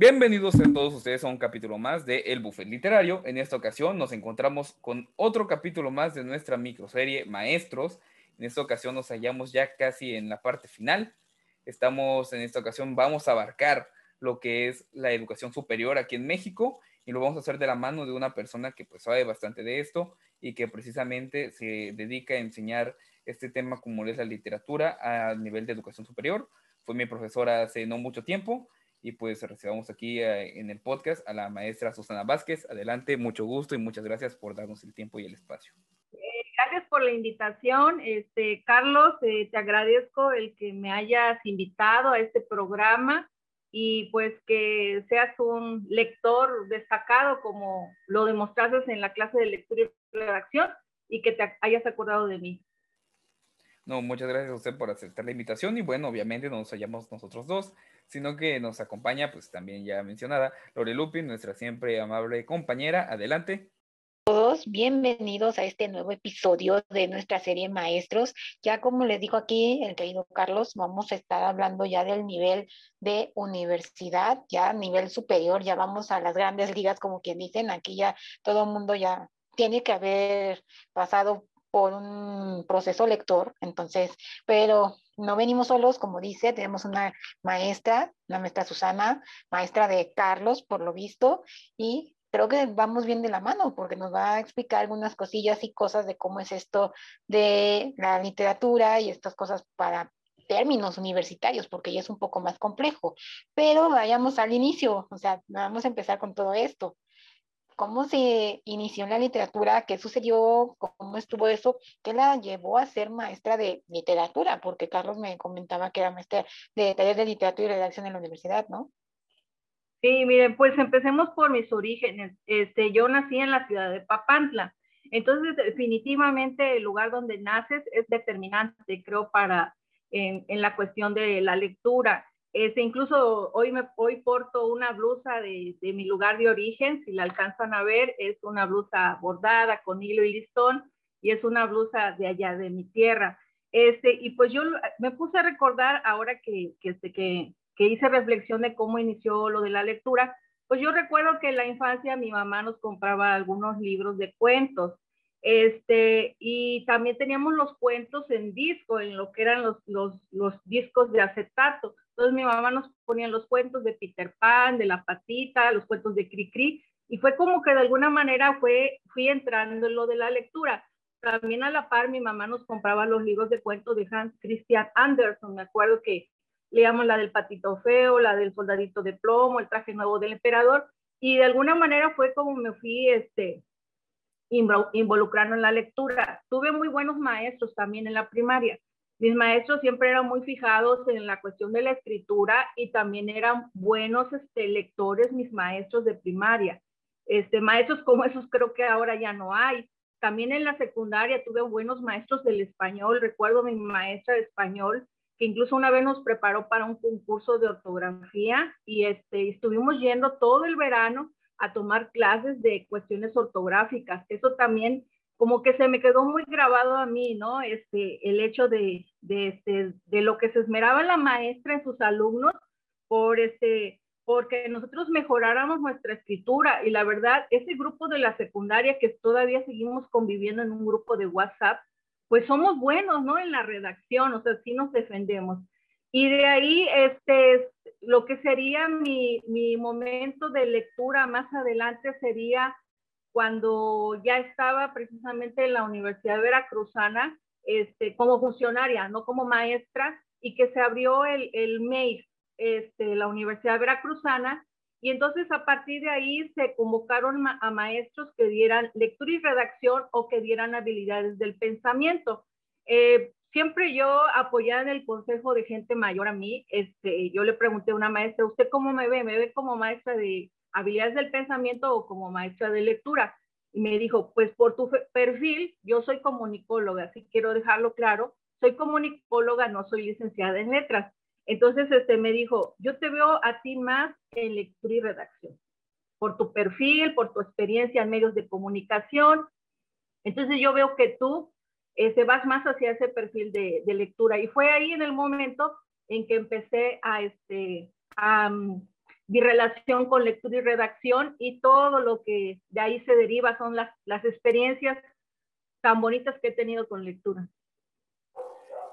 Bienvenidos a todos ustedes a un capítulo más de El Buffet Literario. En esta ocasión nos encontramos con otro capítulo más de nuestra microserie Maestros. En esta ocasión nos hallamos ya casi en la parte final. Estamos en esta ocasión, vamos a abarcar lo que es la educación superior aquí en México y lo vamos a hacer de la mano de una persona que pues sabe bastante de esto y que precisamente se dedica a enseñar este tema como es la literatura a nivel de educación superior. Fue mi profesora hace no mucho tiempo y pues recibamos aquí eh, en el podcast a la maestra Susana Vázquez. Adelante, mucho gusto y muchas gracias por darnos el tiempo y el espacio. Eh, gracias por la invitación, este, Carlos, eh, te agradezco el que me hayas invitado a este programa y pues que seas un lector destacado como lo demostraste en la clase de lectura y redacción y que te hayas acordado de mí. No, muchas gracias a usted por aceptar la invitación y bueno, obviamente no nos hallamos nosotros dos, sino que nos acompaña, pues también ya mencionada, Lore Lupin, nuestra siempre amable compañera. Adelante. Todos bienvenidos a este nuevo episodio de nuestra serie Maestros. Ya como les dijo aquí el querido Carlos, vamos a estar hablando ya del nivel de universidad, ya nivel superior, ya vamos a las grandes ligas, como quien dicen, aquí ya todo el mundo ya tiene que haber pasado por un proceso lector, entonces, pero no venimos solos, como dice, tenemos una maestra, la maestra Susana, maestra de Carlos, por lo visto, y creo que vamos bien de la mano porque nos va a explicar algunas cosillas y cosas de cómo es esto de la literatura y estas cosas para términos universitarios, porque ya es un poco más complejo. Pero vayamos al inicio, o sea, vamos a empezar con todo esto cómo se inició en la literatura, qué sucedió, cómo estuvo eso, qué la llevó a ser maestra de literatura, porque Carlos me comentaba que era maestra de taller de literatura y redacción en la universidad, ¿no? Sí, miren, pues empecemos por mis orígenes. Este, yo nací en la ciudad de Papantla. Entonces, definitivamente el lugar donde naces es determinante, creo, para en, en la cuestión de la lectura. Este, incluso hoy, me, hoy porto una blusa de, de, mi lugar de origen, si la alcanzan a ver, es una blusa bordada con hilo y listón y es una blusa de allá de mi tierra. Este, y pues yo me puse a recordar ahora que, este, que, que hice reflexión de cómo inició lo de la lectura, pues yo recuerdo que en la infancia mi mamá nos compraba algunos libros de cuentos este, y también teníamos los cuentos en disco, en lo que eran los, los, los discos de acetato. Entonces mi mamá nos ponía los cuentos de Peter Pan, de La Patita, los cuentos de Cricri, y fue como que de alguna manera fue, fui entrando en lo de la lectura. También a la par mi mamá nos compraba los libros de cuentos de Hans Christian Andersen. Me acuerdo que leíamos la del patito feo, la del soldadito de plomo, el traje nuevo del emperador, y de alguna manera fue como me fui este, involucrando en la lectura. Tuve muy buenos maestros también en la primaria. Mis maestros siempre eran muy fijados en la cuestión de la escritura y también eran buenos este, lectores, mis maestros de primaria. Este, maestros como esos creo que ahora ya no hay. También en la secundaria tuve buenos maestros del español. Recuerdo mi maestra de español que incluso una vez nos preparó para un concurso de ortografía y este, estuvimos yendo todo el verano a tomar clases de cuestiones ortográficas. Eso también como que se me quedó muy grabado a mí, ¿no? Este, el hecho de, de, este, de lo que se esmeraba la maestra en sus alumnos por este, porque nosotros mejoráramos nuestra escritura y la verdad, ese grupo de la secundaria que todavía seguimos conviviendo en un grupo de WhatsApp, pues somos buenos, ¿no? En la redacción, o sea, sí nos defendemos. Y de ahí, este, lo que sería mi, mi momento de lectura más adelante sería cuando ya estaba precisamente en la Universidad Veracruzana este, como funcionaria, no como maestra, y que se abrió el, el MEIF, este, la Universidad Veracruzana, y entonces a partir de ahí se convocaron a maestros que dieran lectura y redacción o que dieran habilidades del pensamiento. Eh, siempre yo apoyada en el consejo de gente mayor a mí, este, yo le pregunté a una maestra, ¿usted cómo me ve? ¿Me ve como maestra de habilidades del pensamiento o como maestra de lectura. Y me dijo, pues por tu perfil, yo soy comunicóloga, así quiero dejarlo claro, soy comunicóloga, no soy licenciada en letras. Entonces, este, me dijo, yo te veo a ti más en lectura y redacción, por tu perfil, por tu experiencia en medios de comunicación. Entonces, yo veo que tú este, vas más hacia ese perfil de, lectura. Y fue ahí en el momento en que empecé a, este, a, mi relación con lectura y redacción y todo lo que de ahí se deriva son las, las experiencias tan bonitas que he tenido con lectura.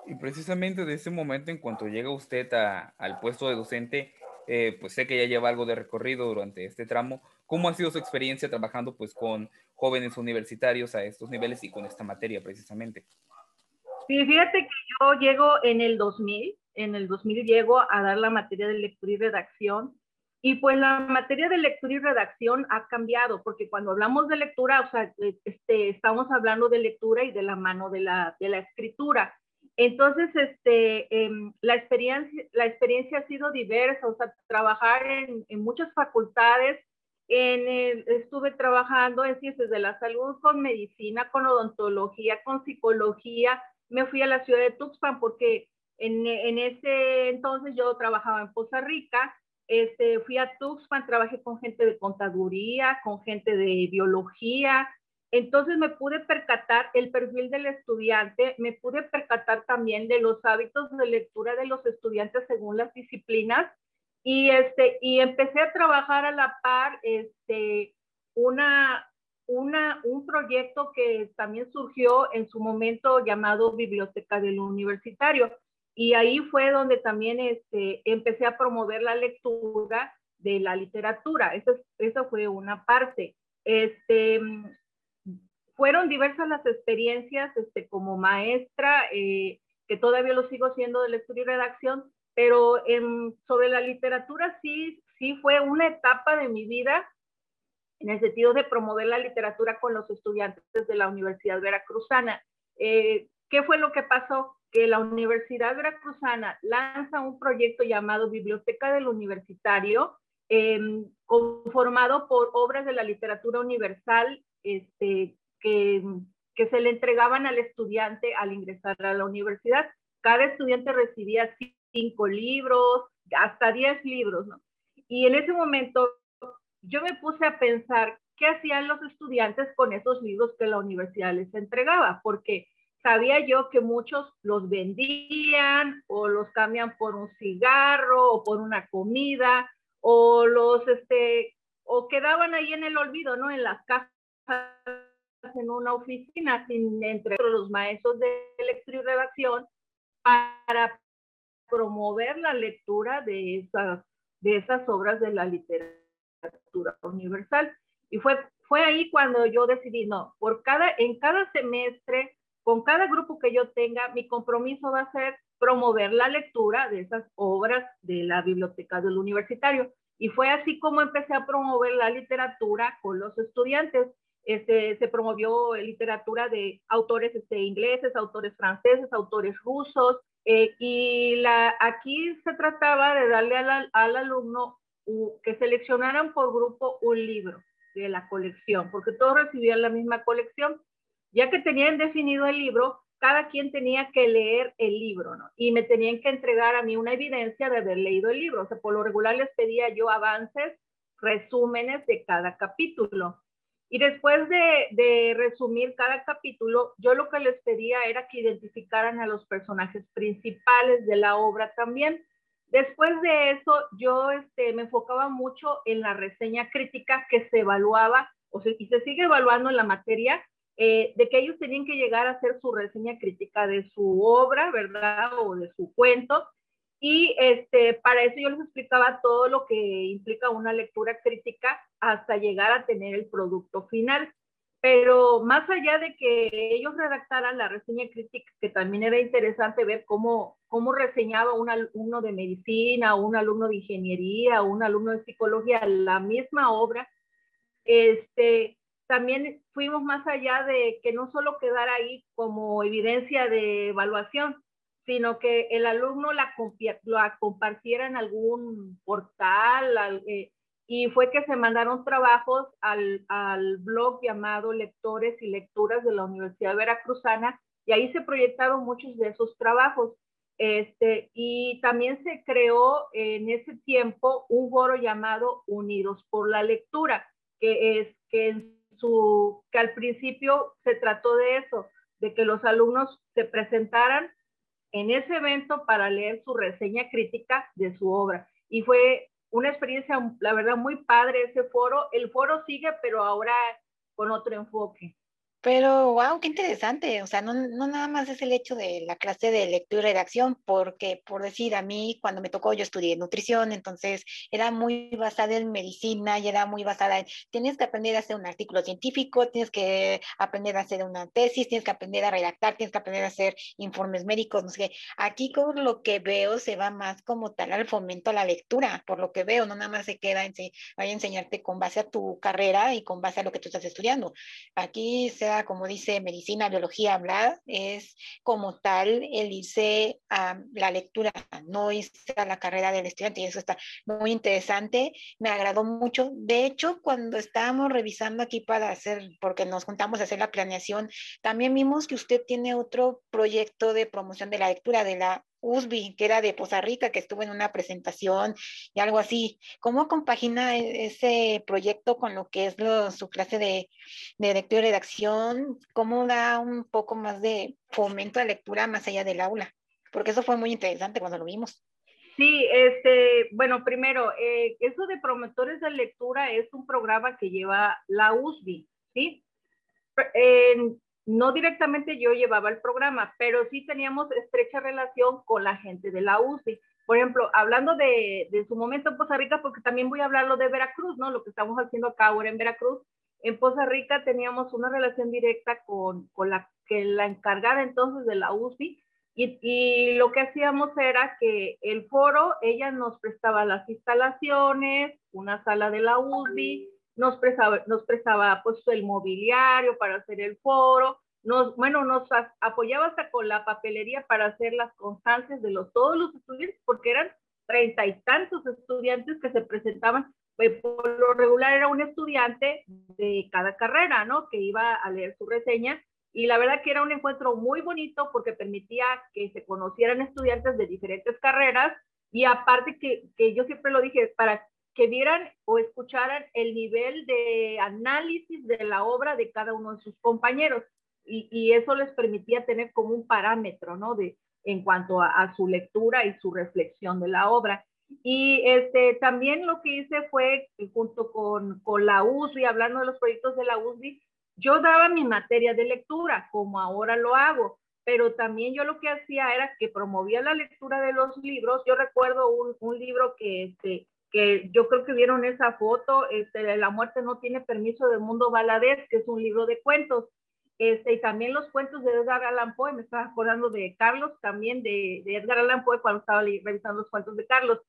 Y precisamente de ese momento, en cuanto llega usted al puesto de docente, eh, pues sé que ya lleva algo de recorrido durante este tramo. ¿Cómo ha sido su experiencia trabajando pues con jóvenes universitarios a estos niveles y con esta materia precisamente? Sí, fíjate que yo llego en el 2000, en el 2000 llego a dar la materia de lectura y redacción y pues la materia de lectura y redacción ha cambiado, porque cuando hablamos de lectura, o sea, este, estamos hablando de lectura y de la mano de la, de la escritura. Entonces, este, em, la, experiencia, la experiencia ha sido diversa, o sea, trabajar en, en muchas facultades, en estuve trabajando en ciencias de la salud, con medicina, con odontología, con psicología. Me fui a la ciudad de Tuxpan porque en, en ese entonces yo trabajaba en Poza Rica este, fui a Tuxpan, trabajé con gente de contaduría, con gente de biología. Entonces me pude percatar el perfil del estudiante, me pude percatar también de los hábitos de lectura de los estudiantes según las disciplinas y, este, y empecé a trabajar a la par este, una, una, un proyecto que también surgió en su momento llamado Biblioteca del Universitario. Y ahí fue donde también este, empecé a promover la lectura de la literatura. Eso, eso fue una parte. Este, fueron diversas las experiencias este, como maestra, eh, que todavía lo sigo siendo de lectura y redacción, pero sobre la literatura sí, sí fue una etapa de mi vida en el sentido de promover la literatura con los estudiantes de la Universidad Veracruzana. Eh, ¿Qué fue lo que pasó? Que la Universidad Veracruzana lanza un proyecto llamado Biblioteca del Universitario, em, conformado por obras de la literatura universal este, que, que se le entregaban al estudiante al ingresar a la universidad. Cada estudiante recibía cinco libros, hasta diez libros, ¿no? Y en ese momento yo me puse a pensar qué hacían los estudiantes con esos libros que la universidad les entregaba, porque sabía yo que muchos los vendían o los cambian por un cigarro o por una comida o los, este, o quedaban ahí en el olvido, ¿no? En las cajas en una oficina sin entre los maestros de lectura y redacción para promover la lectura de esas, de esas obras de la literatura universal. Y fue, fue ahí cuando yo decidí, no, por cada, en cada semestre con cada grupo que yo tenga, mi compromiso va a ser promover la lectura de esas obras de la biblioteca del universitario. Y fue así como empecé a promover la literatura con los estudiantes. Este, se promovió literatura de autores este, ingleses, autores franceses, autores rusos, eh, y aquí se trataba de darle al alumno que seleccionaran por grupo un libro de la colección, porque todos recibían la misma colección ya que tenían definido el libro, cada quien tenía que leer el libro, ¿no? Y me tenían que entregar a mí una evidencia de haber leído el libro. O sea, por lo regular les pedía yo avances, resúmenes de cada capítulo. Y después de, resumir cada capítulo, yo lo que les pedía era que identificaran a los personajes principales de la obra también. Después de eso, yo este, me enfocaba mucho en la reseña crítica que se evaluaba, o sea, y se sigue evaluando en la materia, eh, de que ellos tenían que llegar a hacer su reseña crítica de su obra, ¿verdad? O de su cuento. Y este, para eso yo les explicaba todo lo que implica una lectura crítica hasta llegar a tener el producto final. Pero más allá de que ellos redactaran la reseña crítica, que también era interesante ver cómo, cómo reseñaba un alumno de medicina, un alumno de ingeniería, un alumno de psicología, la misma obra, este, también fuimos más allá de que no solo quedara ahí como evidencia de evaluación, sino que el alumno la, compartiera en algún portal eh, y fue que se mandaron trabajos al, al, blog llamado Lectores y Lecturas de la Universidad Veracruzana y ahí se proyectaron muchos de esos trabajos. Este, y también se creó en ese tiempo un foro llamado Unidos por la Lectura, que es que en que al principio se trató de eso, de que los alumnos se presentaran en ese evento para leer su reseña crítica de su obra. Y fue una experiencia, la verdad, muy padre ese foro. El foro sigue, pero ahora con otro enfoque. Pero, wow, qué interesante. O sea, no, no, nada más es el hecho de la clase de lectura y redacción, porque, por decir, a mí cuando me tocó, yo estudié nutrición, entonces era muy basada en medicina y era muy basada en, tienes que aprender a hacer un artículo científico, tienes que aprender a hacer una tesis, tienes que aprender a redactar, tienes que aprender a hacer informes médicos, no sé qué. Aquí con lo que veo se va más como tal al fomento a la lectura, por lo que veo, no nada más se queda en, vaya a enseñarte con base a tu carrera y con base a lo que tú estás estudiando. Aquí se como dice medicina, biología, hablar, es como tal el irse a la lectura, no irse a la carrera del estudiante, y eso está muy interesante, me agradó mucho. De hecho, cuando estábamos revisando aquí para hacer, porque nos juntamos a hacer la planeación, también vimos que usted tiene otro proyecto de promoción de la lectura de la USB, que era de Poza Rica, que estuvo en una presentación y algo así. ¿Cómo compagina e-, ese proyecto con lo que es su clase de, lectura y redacción? ¿Cómo da un poco más de fomento de lectura más allá del aula? Porque eso fue muy interesante cuando lo vimos. Sí, este, bueno, primero, eh, eso de promotores de lectura es un programa que lleva la USB, ¿sí? No directamente yo llevaba el programa, pero sí teníamos estrecha relación con la gente de la UCI. Por ejemplo, hablando de, su momento en Poza Rica, porque también voy a hablar lo de Veracruz, ¿no? Lo que estamos haciendo acá ahora en Veracruz. En Poza Rica teníamos una relación directa con, la, que la encargada entonces de la UCI y, y, lo que hacíamos era que el foro, ella nos prestaba las instalaciones, una sala de la UCI, nos prestaba, nos prestaba pues el mobiliario para hacer el foro, nos, bueno, nos apoyaba hasta con la papelería para hacer las constancias de los, todos los estudiantes, porque eran treinta y tantos estudiantes que se presentaban, pues, por lo regular era un estudiante de cada carrera, ¿no? Que iba a leer su reseña y la verdad que era un encuentro muy bonito porque permitía que se conocieran estudiantes de diferentes carreras y aparte que, que yo siempre lo dije, para que vieran o escucharan el nivel de análisis de la obra de cada uno de sus compañeros. Y, eso les permitía tener como un parámetro, ¿no? De, en cuanto a, su lectura y su reflexión de la obra. Y este, también lo que hice fue, junto con, con la USBI, hablando de los proyectos de la USBI, yo daba mi materia de lectura, como ahora lo hago, pero también yo lo que hacía era que promovía la lectura de los libros. Yo recuerdo un, un libro que, este, que yo creo que vieron esa foto, este, La muerte no tiene permiso del mundo Valadez, que es un libro de cuentos. Este, y también los cuentos de Edgar Allan Poe, me estaba acordando de Carlos, también de, Edgar Allan Poe cuando estaba revisando los cuentos de Carlos.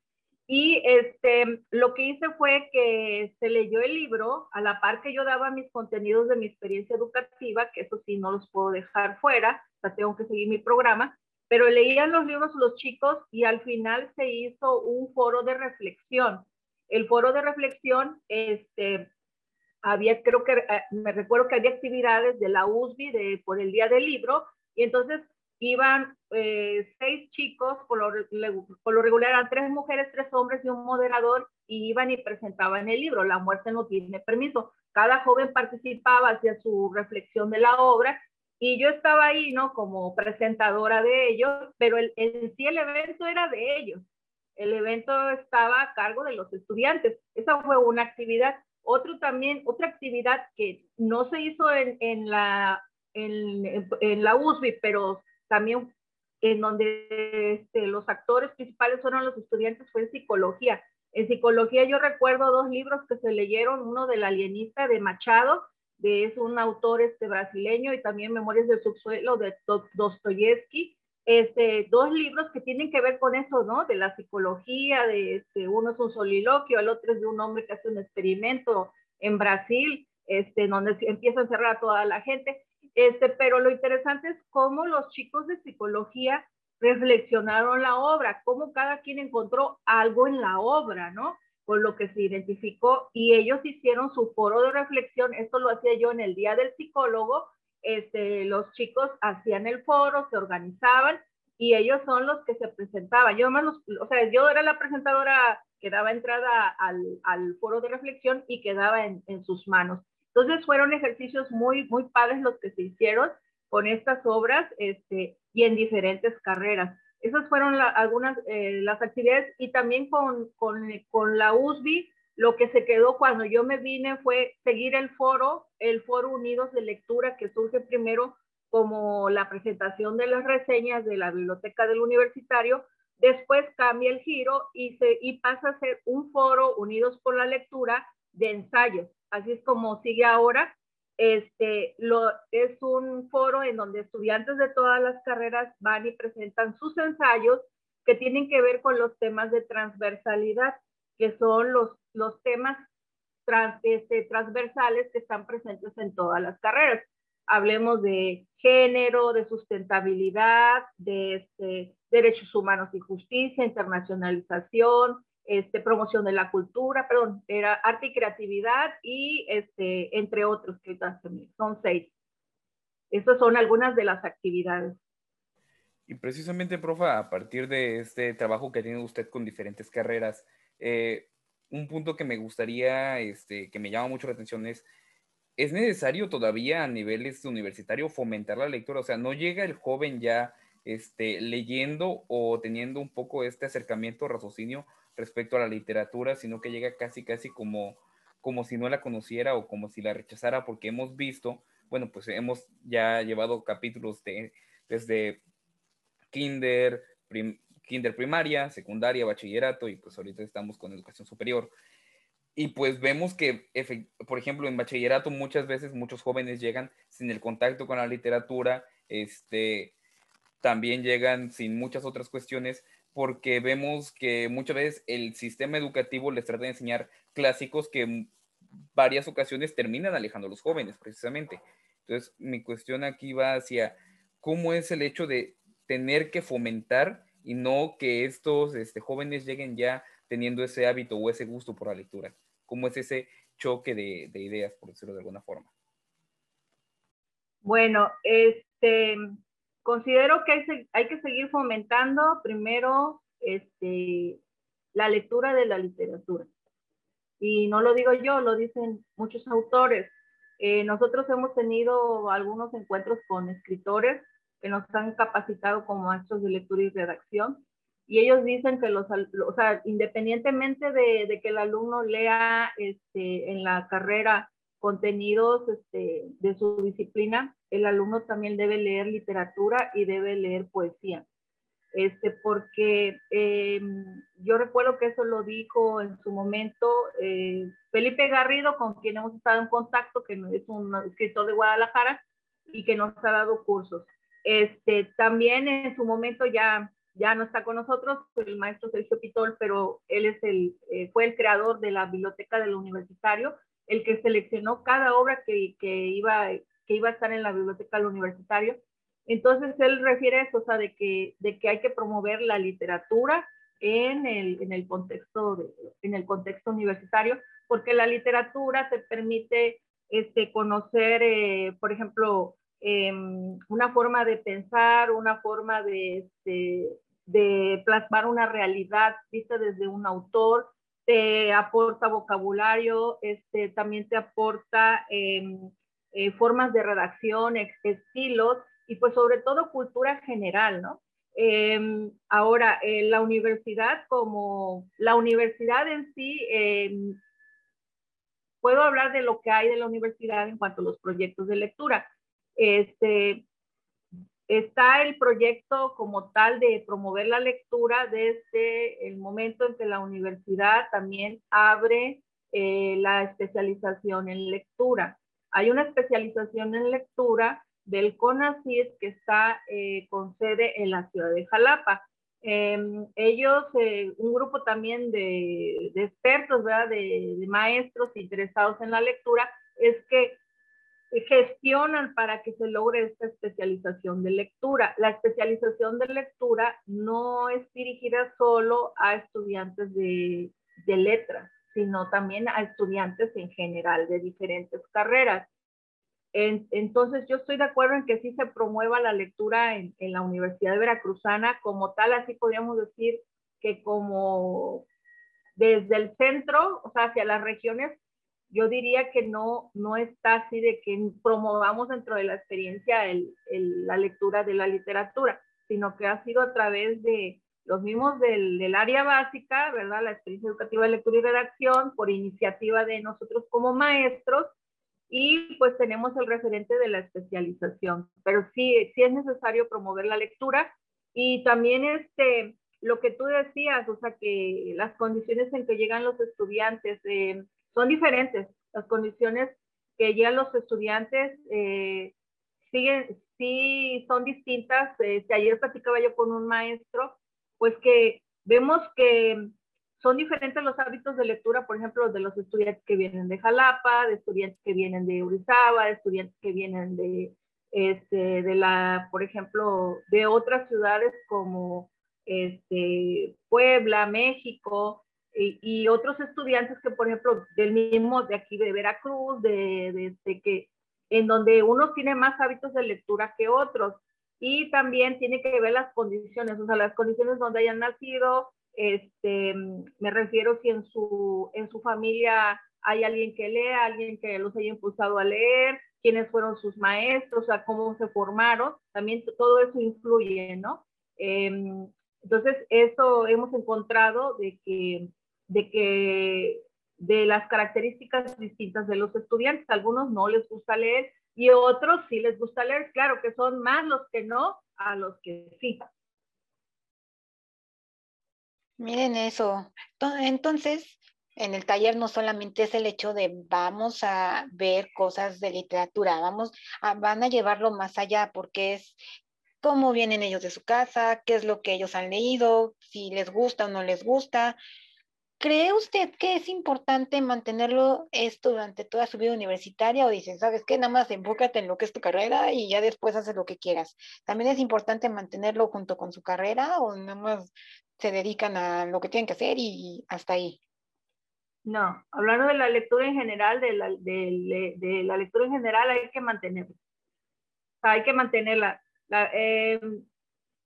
Y este, lo que hice fue que se leyó el libro a la par que yo daba mis contenidos de mi experiencia educativa, que eso sí no los puedo dejar fuera, o sea, tengo que seguir mi programa, pero leían los libros los chicos y al final se hizo un foro de reflexión. El foro de reflexión, este, había, creo que, eh, me recuerdo que había actividades de la USB de, por el Día del Libro, y entonces iban eh, seis chicos, por lo, regular eran tres mujeres, tres hombres y un moderador, y iban y presentaban el libro, La muerte no tiene permiso. Cada joven participaba, hacía su reflexión de la obra, y yo estaba ahí, ¿no? Como presentadora de ellos, pero el, en sí el evento era de ellos. El evento estaba a cargo de los estudiantes. Esa fue una actividad. Otro también, otra actividad que no se hizo en, en la, en, la USB, pero también en donde este, los actores principales fueron los estudiantes, fue en psicología. En psicología yo recuerdo dos libros que se leyeron, uno del alienista de Machado de, es un autor este, brasileño y también Memorias del Subsuelo de Dostoyevsky. Este, dos libros que tienen que ver con eso, ¿no? De la psicología, de este, uno es un soliloquio, el otro es de un hombre que hace un experimento en Brasil, este, donde empieza a encerrar a toda la gente. Este, pero lo interesante es cómo los chicos de psicología reflexionaron la obra, cómo cada quien encontró algo en la obra, ¿no? Con lo que se identificó y ellos hicieron su foro de reflexión. Esto lo hacía yo en el Día del Psicólogo. Este, los chicos hacían el foro, se organizaban y ellos son los que se presentaban. Yo, más o sea, yo era la presentadora que daba entrada al, foro de reflexión y quedaba en, en sus manos. Entonces fueron ejercicios muy, muy padres los que se hicieron con estas obras este, y en diferentes carreras. Esas fueron algunas eh, las actividades y también con, con, con la USB lo que se quedó cuando yo me vine fue seguir el foro, el foro Unidos de Lectura que surge primero como la presentación de las reseñas de la biblioteca del universitario, después cambia el giro y, se, y pasa a ser un foro Unidos por la Lectura de ensayos. Así es como sigue ahora. Este, lo, es un foro en donde estudiantes de todas las carreras van y presentan sus ensayos que tienen que ver con los temas de transversalidad, que son los, los temas trans, este, transversales que están presentes en todas las carreras. Hablemos de género, de sustentabilidad, de este, derechos humanos y justicia, internacionalización, este, promoción de la cultura, perdón, era arte y creatividad y este, entre otros que son seis. Estas son algunas de las actividades. Y precisamente, profa, a partir de este trabajo que tiene usted con diferentes carreras, eh, un punto que me gustaría, este, que me llama mucho la atención es, ¿es necesario todavía a niveles universitario fomentar la lectura? O sea, ¿no llega el joven ya este, leyendo o teniendo un poco este acercamiento, raciocinio respecto a la literatura, sino que llega casi, casi como, como si no la conociera o como si la rechazara, porque hemos visto, bueno, pues hemos ya llevado capítulos de, desde kinder, kinder primaria, secundaria, bachillerato y pues ahorita estamos con educación superior. Y pues vemos que, por ejemplo, en bachillerato muchas veces muchos jóvenes llegan sin el contacto con la literatura, este, también llegan sin muchas otras cuestiones, porque vemos que muchas veces el sistema educativo les trata de enseñar clásicos que varias ocasiones terminan alejando a los jóvenes, precisamente. Entonces, mi cuestión aquí va hacia cómo es el hecho de tener que fomentar y no que estos este, jóvenes lleguen ya teniendo ese hábito o ese gusto por la lectura. ¿Cómo es ese choque de, de ideas, por decirlo de alguna forma? Bueno, este, Considero que hay, que seguir fomentando primero este, la lectura de la literatura. Y no lo digo yo, lo dicen muchos autores. Eh, nosotros hemos tenido algunos encuentros con escritores que nos han capacitado como maestros de lectura y redacción. Y ellos dicen que los, o sea, independientemente de, que el alumno lea este, en la carrera contenidos este, de su disciplina, el alumno también debe leer literatura y debe leer poesía. Este, porque eh, yo recuerdo que eso lo dijo en su momento eh, Felipe Garrido, con quien hemos estado en contacto, que es un escritor de Guadalajara y que nos ha dado cursos. Este, también en su momento ya, ya no está con nosotros el maestro Sergio Pitol, pero él es el, eh, fue el creador de la biblioteca del universitario el que seleccionó cada obra que, que, iba, que iba a estar en la biblioteca del universitario. Entonces él refiere eso, o sea, de que, de que hay que promover la literatura en el, en el, contexto, de, en el contexto universitario, porque la literatura te permite este, conocer, eh, por ejemplo, em, una forma de pensar, una forma de, este, de plasmar una realidad vista desde un autor, te aporta vocabulario, este, también te aporta em, eh, formas de redacción, estilos y pues sobre todo cultura general, ¿no? Em, ahora, eh, la universidad como la universidad en sí, em, puedo hablar de lo que hay de la universidad en cuanto a los proyectos de lectura. Este, Está el proyecto como tal de promover la lectura desde el momento en que la universidad también abre eh, la especialización en lectura. Hay una especialización en lectura del CONACYT que está eh, con sede en la ciudad de Jalapa. Em, ellos, eh, un grupo también de, expertos, de, maestros interesados en la lectura, es que gestionan para que se logre esta especialización de lectura. La especialización de lectura no es dirigida solo a estudiantes de, letras, sino también a estudiantes en general de diferentes carreras. entonces, yo estoy de acuerdo en que sí se promueva la lectura en, la Universidad de Veracruzana como tal, así podríamos decir que como desde el centro, o sea, hacia las regiones, yo diría que no, no está así de que promovamos dentro de la experiencia la lectura de la literatura. sino que ha sido a través de los mismos del, del, área básica, ¿verdad? La experiencia educativa de lectura y redacción por iniciativa de nosotros como maestros y pues tenemos el referente de la especialización. Pero sí, sí es necesario promover la lectura y también este, lo que tú decías, o sea, que las condiciones en que llegan los estudiantes eh, son diferentes. Las condiciones que llegan los estudiantes eh, siguen, sí son distintas. Este, ayer platicaba yo con un maestro, pues que vemos que son diferentes los hábitos de lectura, por ejemplo, de los estudiantes que vienen de Jalapa, de estudiantes que vienen de Urizaba, de estudiantes que vienen de, este, de la, por ejemplo, de otras ciudades como este, Puebla, México, y, otros estudiantes que, por ejemplo, del mismo de aquí de Veracruz, de, de, que en donde unos tienen más hábitos de lectura que otros. Y también tiene que ver las condiciones, o sea, las condiciones donde hayan nacido, este, me refiero si en su, en su familia hay alguien que lea, alguien que los haya impulsado a leer, quiénes fueron sus maestros, o sea, cómo se formaron, también todo eso influye, ¿no? Em, entonces, eso hemos encontrado de que, de que de las características distintas de los estudiantes, algunos no les gusta leer y otros sí les gusta leer, claro que son más los que no a los que sí. Miren eso. Entonces, en el taller no solamente es el hecho de vamos a ver cosas de literatura, vamos a, van a llevarlo más allá porque es cómo vienen ellos de su casa, qué es lo que ellos han leído, si les gusta o no les gusta. ¿Cree usted que es importante mantenerlo esto durante toda su vida universitaria o dice, sabes qué, nada más enfócate en lo que es tu carrera y ya después haces lo que quieras? ¿También es importante mantenerlo junto con su carrera o nada más se dedican a lo que tienen que hacer y hasta ahí. No, hablando de la lectura en general, de la, de, la lectura en general hay que mantenerla. hay que mantenerla. Em,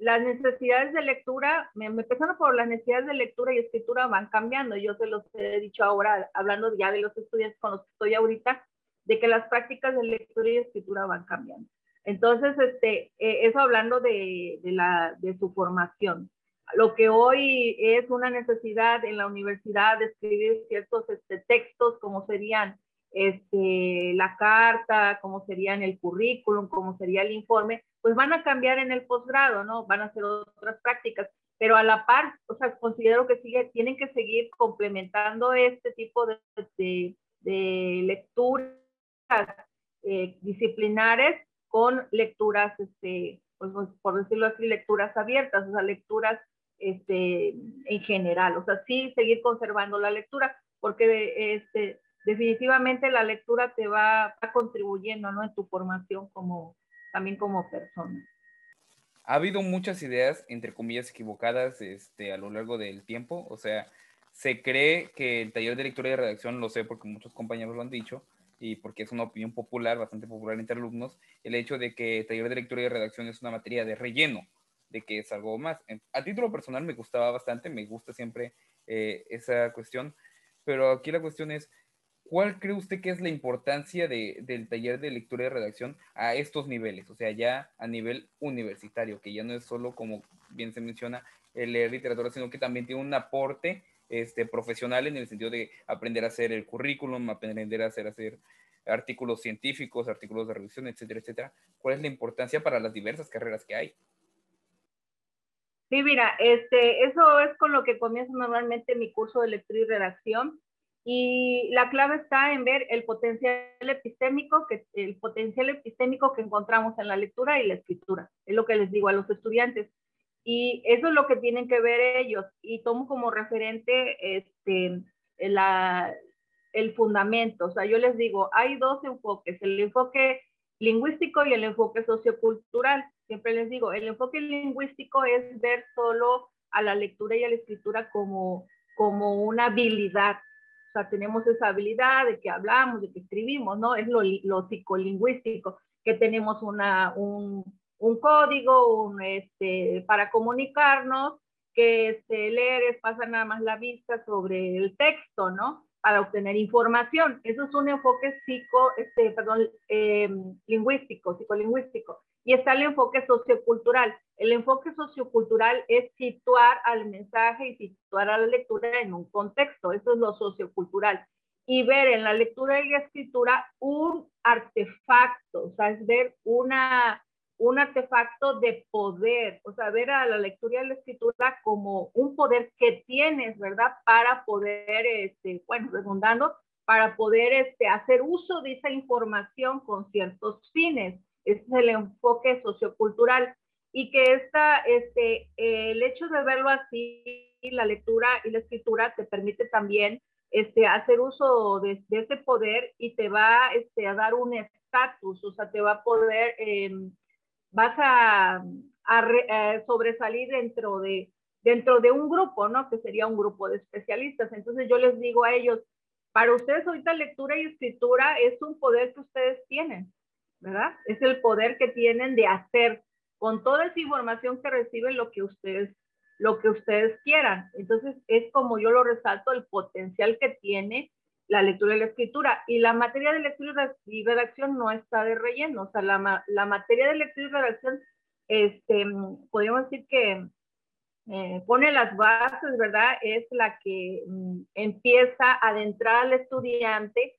las necesidades de lectura, me, empezando por las necesidades de lectura y escritura van cambiando. Yo se los he dicho ahora, hablando ya de los estudiantes con los que estoy ahorita, de que las prácticas de lectura y escritura van cambiando. Entonces, este, eh, eso hablando de, de, la, de su formación lo que hoy es una necesidad en la universidad de escribir ciertos este, textos, como serían este, la carta, como serían el currículum, como sería el informe, pues van a cambiar en el posgrado, ¿no? Van a ser otras prácticas, pero a la par, o sea, considero que sigue, tienen que seguir complementando este tipo de, de, lecturas eh, disciplinares con lecturas, este, pues, por decirlo así, lecturas abiertas, o sea, lecturas este, en general. O sea, sí seguir conservando la lectura, porque este, definitivamente la lectura te va, contribuyendo ¿no? en tu formación como, también como persona. Ha habido muchas ideas, entre comillas, equivocadas este, a lo largo del tiempo. O sea, se cree que el taller de lectura y redacción, lo sé porque muchos compañeros lo han dicho, y porque es una opinión popular, bastante popular entre alumnos, el hecho de que taller de lectura y redacción es una materia de relleno de que es algo más. A título personal me gustaba bastante, me gusta siempre eh, esa cuestión, pero aquí la cuestión es, ¿cuál cree usted que es la importancia del taller de lectura y redacción a estos niveles? O sea, ya a nivel universitario, que ya no es solo, como bien se menciona, el leer literatura, sino que también tiene un aporte este, profesional en el sentido de aprender a hacer el currículum, aprender a hacer, hacer artículos científicos, artículos de revisión, etcétera, etcétera. ¿Cuál es la importancia para las diversas carreras que hay? Sí, mira, este, eso es con lo que comienzo normalmente mi curso de lectura y redacción. Y la clave está en ver el potencial epistémico, que, el potencial epistémico que encontramos en la lectura y la escritura. Es lo que les digo a los estudiantes. Y eso es lo que tienen que ver ellos. Y tomo como referente este, la, el fundamento. O sea, yo les digo, hay dos enfoques, el enfoque lingüístico y el enfoque sociocultural. Siempre les digo, el enfoque lingüístico es ver solo a la lectura y a la escritura como, como una habilidad. O sea, tenemos esa habilidad de que hablamos, de que escribimos, ¿no? Es lo, lo psicolingüístico, que tenemos una, un, un código un, este, para comunicarnos, que este, leer es pasar nada más la vista sobre el texto, ¿no? para obtener información. Eso es un enfoque psico, este, perdón, em, lingüístico, psicolingüístico. Y está el enfoque sociocultural. El enfoque sociocultural es situar al mensaje y situar a la lectura en un contexto. Eso es lo sociocultural. Y ver en la lectura y la escritura un artefacto, o sea, es ver una, un artefacto de poder, o sea, ver a la lectura y la escritura como un poder que tienes, ¿verdad? Para poder, este, bueno, redundando, para poder este, hacer uso de esa información con ciertos fines. Es el enfoque sociocultural. Y que esta, este, el hecho de verlo así, la lectura y la escritura te permite también este, hacer uso de, ese poder y te va este, a dar un estatus, o sea, te va a poder... Eh, vas a, eh, sobresalir dentro de, dentro de un grupo, ¿no? Que sería un grupo de especialistas. Entonces yo les digo a ellos, para ustedes ahorita lectura y escritura es un poder que ustedes tienen, ¿verdad? Es el poder que tienen de hacer con toda esa información que reciben lo que ustedes lo que ustedes quieran. Entonces es como yo lo resalto el potencial que tiene la lectura y la escritura. Y la materia de lectura y redacción no está de relleno. O sea, la, la materia de lectura y redacción, este, podríamos decir que eh, pone las bases, ¿verdad? Es la que mm, empieza a adentrar al estudiante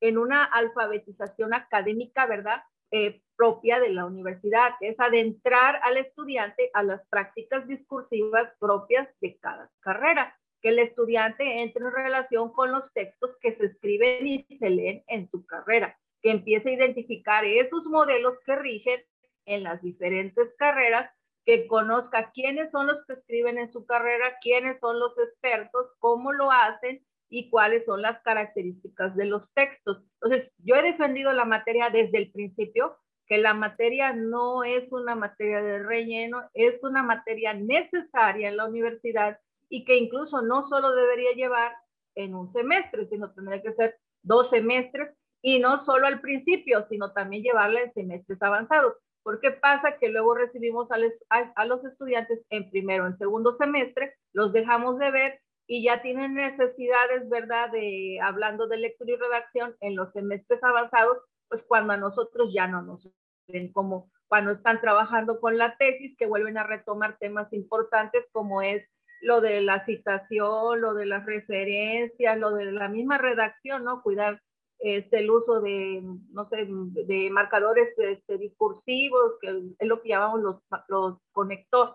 en una alfabetización académica, ¿verdad? Eh, propia de la universidad, es adentrar al estudiante a las prácticas discursivas propias de cada carrera. Que el estudiante entre en relación con los textos que se escriben y se leen en su carrera, que empiece a identificar esos modelos que rigen en las diferentes carreras, que conozca quiénes son los que escriben en su carrera, quiénes son los expertos, cómo lo hacen y cuáles son las características de los textos. Entonces, yo he defendido la materia desde el principio, que la materia no es una materia de relleno, es una materia necesaria en la universidad y que incluso no solo debería llevar en un semestre, sino tendría que ser dos semestres y no solo al principio, sino también llevarla en semestres avanzados. Porque pasa que luego recibimos a, los estudiantes en primero, en segundo semestre, los dejamos de ver y ya tienen necesidades, ¿verdad? De hablando de lectura y redacción en los semestres avanzados, pues cuando a nosotros ya no nos ven como cuando están trabajando con la tesis, que vuelven a retomar temas importantes como es lo de la citación, lo de las referencias, lo de la misma redacción, ¿no? Cuidar este, el uso de, no sé, de marcadores este, discursivos, que es lo que llamamos los, los conector,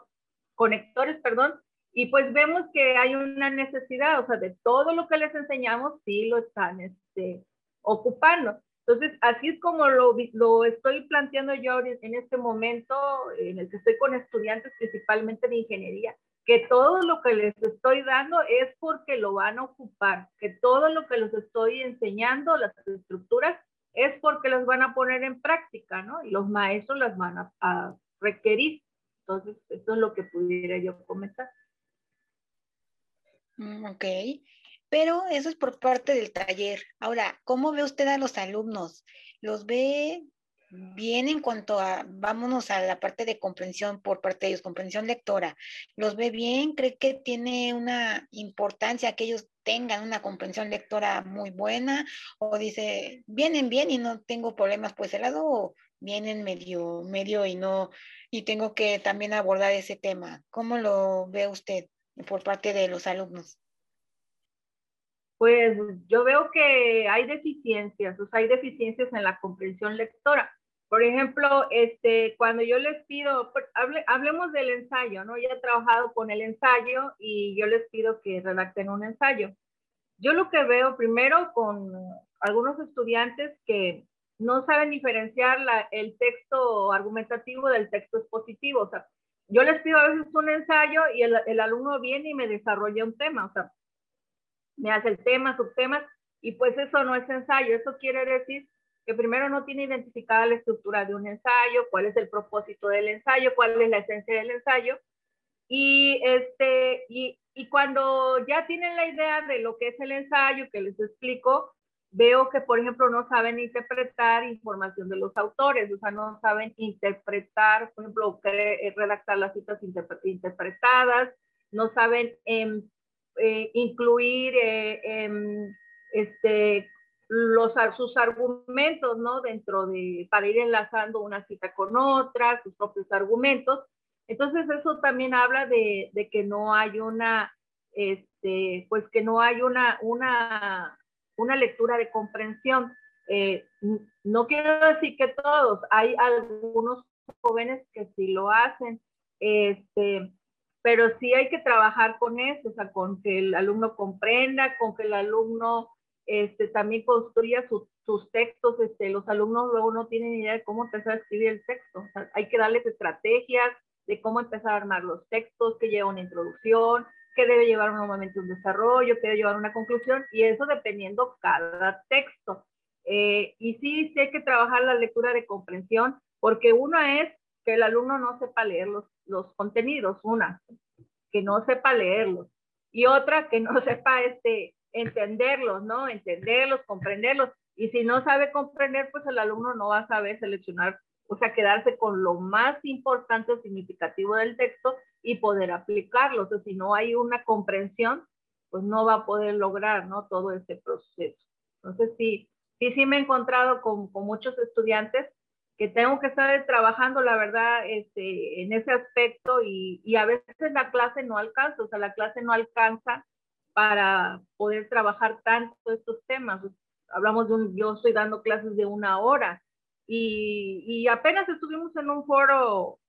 conectores, perdón, y pues vemos que hay una necesidad, o sea, de todo lo que les enseñamos, sí lo están este, ocupando. Entonces, así es como lo, lo estoy planteando yo en este momento, en el que estoy con estudiantes principalmente de ingeniería que todo lo que les estoy dando es porque lo van a ocupar, que todo lo que les estoy enseñando, las estructuras, es porque las van a poner en práctica, ¿no? Y los maestros las van a, requerir. Entonces, esto es lo que pudiera yo comentar. Mm, ok, pero eso es por parte del taller. Ahora, ¿cómo ve usted a los alumnos? ¿Los ve bien en cuanto a, vámonos a la parte de comprensión por parte de ellos, comprensión lectora, ¿los ve bien? ¿Cree que tiene una importancia que ellos tengan una comprensión lectora muy buena? ¿O dice, vienen bien y no tengo problemas por ese lado? ¿O vienen medio, medio y no, y tengo que también abordar ese tema? ¿Cómo lo ve usted por parte de los alumnos? Pues yo veo que hay deficiencias, o sea, hay deficiencias en la comprensión lectora. Por ejemplo, este, cuando yo les pido, hablemos del ensayo, ¿no? Ya he trabajado con el ensayo y yo les pido que redacten un ensayo. Yo lo que veo primero con algunos estudiantes que no saben diferenciar el texto argumentativo del texto expositivo. O sea, yo les pido a veces un ensayo y el, el alumno viene y me desarrolla un tema. O sea, me hace el tema, subtemas, y pues eso no es ensayo. Eso quiere decir que primero no tiene identificada la estructura de un ensayo, cuál es el propósito del ensayo, cuál es la esencia del ensayo. Y, este, y, y cuando ya tienen la idea de lo que es el ensayo, que les explico, veo que, por ejemplo, no saben interpretar información de los autores, o sea, no saben interpretar, por ejemplo, eh, redactar las citas interpretadas, no saben em, eh, incluir eh, em, este, los, sus argumentos, ¿no? Dentro de, para ir enlazando una cita con otra, sus propios argumentos. Entonces eso también habla de, que no hay una, este, pues que no hay una, una, una lectura de comprensión. Eh, no quiero decir que todos, hay algunos jóvenes que sí lo hacen, este, pero sí hay que trabajar con eso, o sea, con que el alumno comprenda, con que el alumno este, también construya sus, textos, este, los alumnos luego no tienen idea de cómo empezar a escribir el texto, hay que darles estrategias de cómo empezar a armar los textos, que lleva una introducción, que debe llevar normalmente un desarrollo, que debe llevar una conclusión, y eso dependiendo cada texto. Eh, y sí, sí hay que trabajar la lectura de comprensión, porque una es que el alumno no sepa leer los, los contenidos, una, que no sepa leerlos, y otra, que no sepa este, entenderlos, ¿no? Entenderlos, comprenderlos. Y si no sabe comprender, pues el alumno no va a saber seleccionar, o sea, quedarse con lo más importante o significativo del texto y poder aplicarlo. Sea, si no hay una comprensión, pues no va a poder lograr, ¿no? Todo este proceso. Entonces, sí, sí, sí me he encontrado con, con muchos estudiantes que tengo que estar trabajando, la verdad, este, en ese aspecto y, y, a veces la clase no alcanza, o sea, la clase no alcanza para poder trabajar tanto estos temas. Hablamos de un, yo estoy dando clases de una hora y, y apenas estuvimos en un foro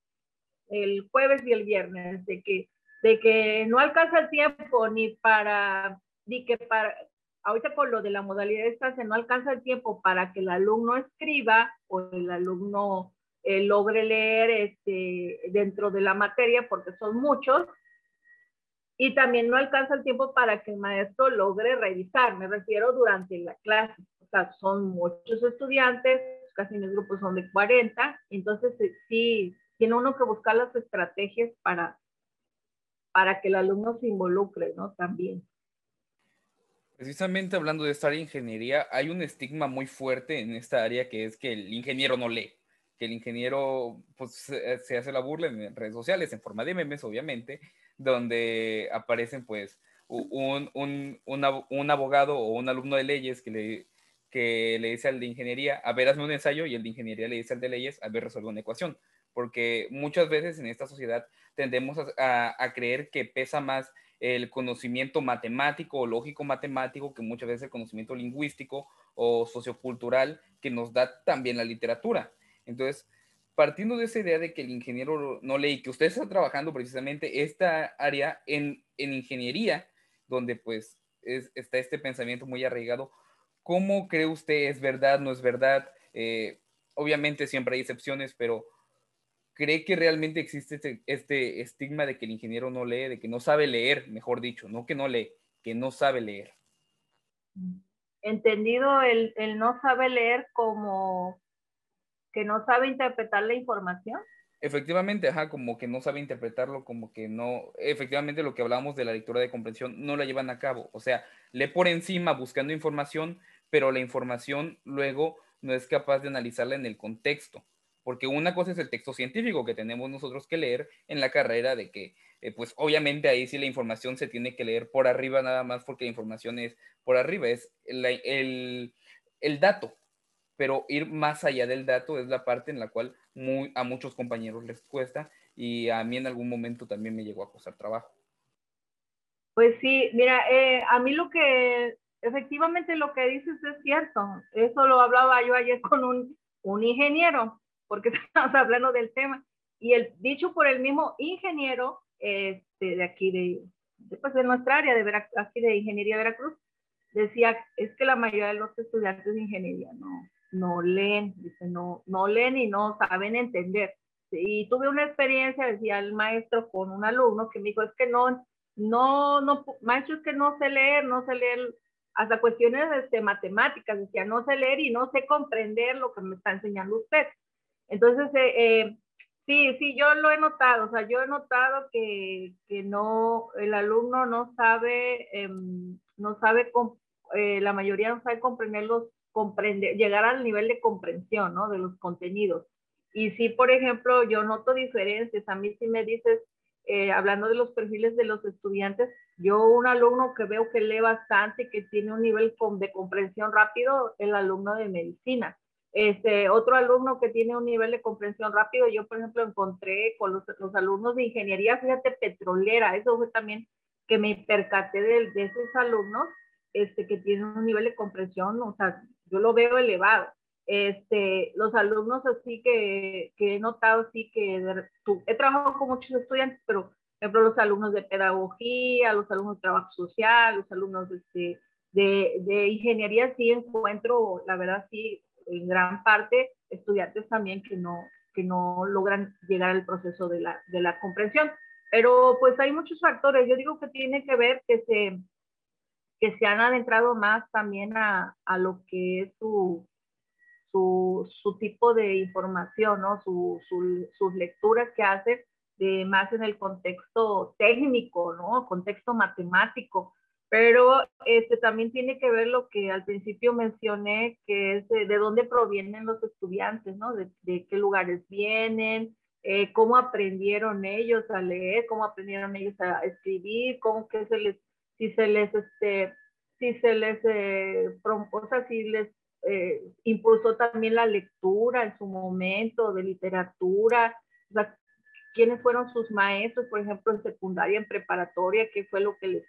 el jueves y el viernes de que, de que no alcanza el tiempo ni para, ni que para, ahorita con lo de la modalidad de estancia no alcanza el tiempo para que el alumno escriba o el alumno eh, logre leer este, dentro de la materia, porque son muchos, y también no alcanza el tiempo para que el maestro logre revisar, me refiero durante la clase. O sea, son muchos estudiantes, casi mis grupos son de 40, entonces sí, tiene uno que buscar las estrategias para, para que el alumno se involucre, ¿no? También. Precisamente hablando de esta área de ingeniería, hay un estigma muy fuerte en esta área que es que el ingeniero no lee, que el ingeniero pues, se hace la burla en redes sociales, en forma de memes, obviamente, donde aparecen pues un, un, un, abogado o un alumno de leyes que le, que le dice al de ingeniería, a ver, hazme un ensayo, y el de ingeniería le dice al de leyes, a ver, resuelve una ecuación. Porque muchas veces en esta sociedad tendemos a, a creer que pesa más el conocimiento matemático o lógico matemático que muchas veces el conocimiento lingüístico o sociocultural que nos da también la literatura. Entonces, partiendo de esa idea de que el ingeniero no lee, que usted está trabajando precisamente esta área en, en ingeniería, donde pues está este pensamiento muy arraigado, ¿cómo cree usted es verdad, no es verdad? Eh, obviamente siempre hay excepciones, pero ¿cree que realmente existe este, este, estigma de que el ingeniero no lee, de que no sabe leer, mejor dicho, no que no lee, que no sabe leer? Entendido el, el no sabe leer como que no sabe interpretar la información. Efectivamente, ajá, como que no sabe interpretarlo, como que no, efectivamente lo que hablamos de la lectura de comprensión no la llevan a cabo, o sea, lee por encima buscando información, pero la información luego no es capaz de analizarla en el contexto porque una cosa es el texto científico que tenemos nosotros que leer en la carrera, de que, eh, pues obviamente ahí sí la información se tiene que leer por arriba nada más porque la información es por arriba, es el, el, dato, pero ir más allá del dato es la parte en la cual muy, a muchos compañeros les cuesta y a mí en algún momento también me llegó a costar trabajo. Pues sí, mira, eh, a mí lo que, efectivamente lo que dices es cierto, eso lo hablaba yo ayer con un, un ingeniero porque estamos hablando del tema. Y el dicho por el mismo ingeniero este, de aquí de, de, pues de nuestra área, de aquí de Ingeniería Veracruz, decía, es que la mayoría de los estudiantes de ingeniería no, no leen, dice, no, no leen y no saben entender. Y tuve una experiencia, decía el maestro, con un alumno que me dijo, es que no, no, no, maestro, es que no sé leer, no sé leer hasta cuestiones de este, matemáticas, decía, no sé leer y no sé comprender lo que me está enseñando usted. Entonces, eh, eh, sí, sí, yo lo he notado, o sea, yo he notado que, que no, el alumno no sabe, em, no sabe, eh, la mayoría no sabe comprenderlos, comprender, llegar al nivel de comprensión, ¿no? De los contenidos. Y sí, por ejemplo, yo noto diferencias, a mí si me dices, eh, hablando de los perfiles de los estudiantes, yo un alumno que veo que lee bastante, que tiene un nivel de comprensión rápido, el alumno de medicina. Este, otro alumno que tiene un nivel de comprensión rápido, yo por ejemplo encontré con los, los alumnos de ingeniería, fíjate, petrolera, eso fue también que me percaté de, de esos alumnos este, que tienen un nivel de comprensión, o sea, yo lo veo elevado. Este, los alumnos así que, que he notado, sí que he trabajado con muchos estudiantes, pero por ejemplo los alumnos de pedagogía, los alumnos de trabajo social, los alumnos este, de, de ingeniería, sí encuentro, la verdad, sí, en gran parte estudiantes también que no, que no logran llegar al proceso de la, de la comprensión. Pero pues hay muchos factores. Yo digo que tiene que ver que se, que se han adentrado más también a, a lo que es su, su, su, tipo de información, ¿no? Su, su, sus lecturas que hacen de más en el contexto técnico, ¿no? Contexto matemático. Pero este, también tiene que ver lo que al principio mencioné, que es de, dónde provienen los estudiantes, ¿no? De, qué lugares vienen, eh, cómo aprendieron ellos a leer, cómo aprendieron ellos a escribir, cómo que se les, si se les, este, si se les, eh, o sea, si les eh, impulsó también la lectura en su momento de literatura, o sea, quiénes fueron sus maestros, por ejemplo, en secundaria, en preparatoria, qué fue lo que les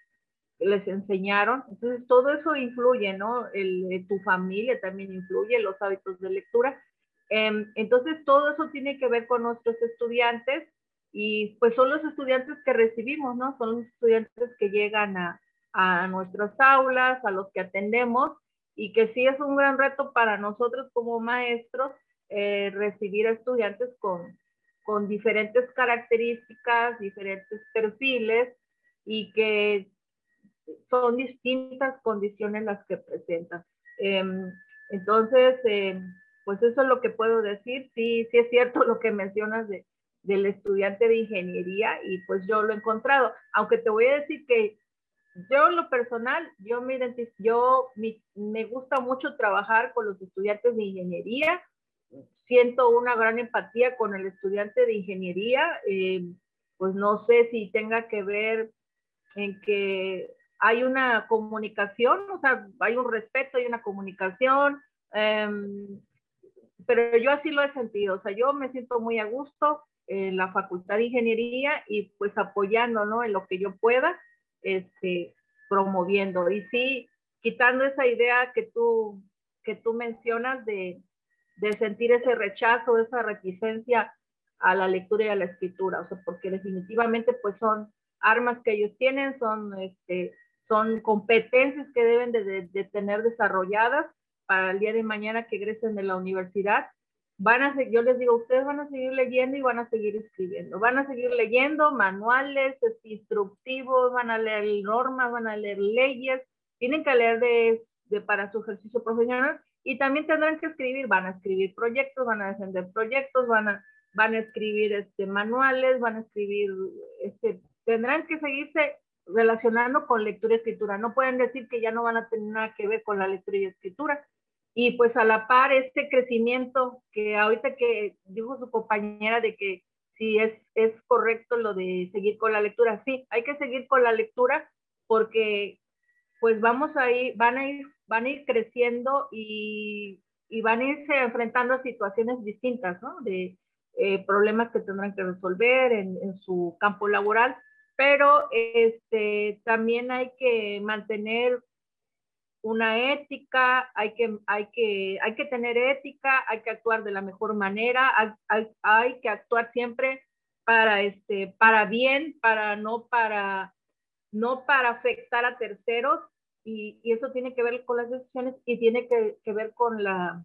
les enseñaron. Entonces, todo eso influye, ¿no? El, tu familia también influye, los hábitos de lectura. Em, entonces, todo eso tiene que ver con nuestros estudiantes y pues son los estudiantes que recibimos, ¿no? Son los estudiantes que llegan a, a nuestras aulas, a los que atendemos y que sí es un gran reto para nosotros como maestros eh, recibir a estudiantes con, con diferentes características, diferentes perfiles y que son distintas condiciones las que presentan. Em, entonces, em, pues eso es lo que puedo decir. Sí, sí es cierto lo que mencionas de, del estudiante de ingeniería y pues yo lo he encontrado. Aunque te voy a decir que yo lo personal, yo me yo me, gusta mucho trabajar con los estudiantes de ingeniería. Siento una gran empatía con el estudiante de ingeniería. Em, pues no sé si tenga que ver en que hay una comunicación, o sea, hay un respeto, hay una comunicación, em, pero yo así lo he sentido, o sea, yo me siento muy a gusto en la Facultad de Ingeniería y pues apoyando, ¿no? En lo que yo pueda, este, promoviendo. Y sí, quitando esa idea que tú, que tú mencionas de, de sentir ese rechazo, esa reticencia a la lectura y a la escritura, o sea, porque definitivamente pues son armas que ellos tienen, son este, son competencias que deben de, tener desarrolladas para el día de mañana que egresen de la universidad. Van a yo les digo, ustedes van a seguir leyendo y van a seguir escribiendo. Van a seguir leyendo manuales, instructivos, van a leer normas, van a leer leyes, tienen que leer de para su ejercicio profesional y también tendrán que escribir, van a escribir proyectos, van a defender proyectos, van a, van a escribir este, manuales, van a escribir, este, tendrán que seguirse relacionando con lectura y escritura. No pueden decir que ya no van a tener nada que ver con la lectura y escritura. Y pues a la par, este crecimiento que ahorita que dijo su compañera de que si es, es correcto lo de seguir con la lectura, sí, hay que seguir con la lectura porque pues vamos a ir, van a ir, van a ir creciendo y, y van a irse enfrentando a situaciones distintas, ¿no? De eh, problemas que tendrán que resolver en, en su campo laboral pero este, también hay que mantener una ética, hay que, hay, que, hay que tener ética, hay que actuar de la mejor manera, hay, hay, que actuar siempre para, este, para bien, para no para, no para afectar a terceros, y, y eso tiene que ver con las decisiones y tiene que, que, ver con la,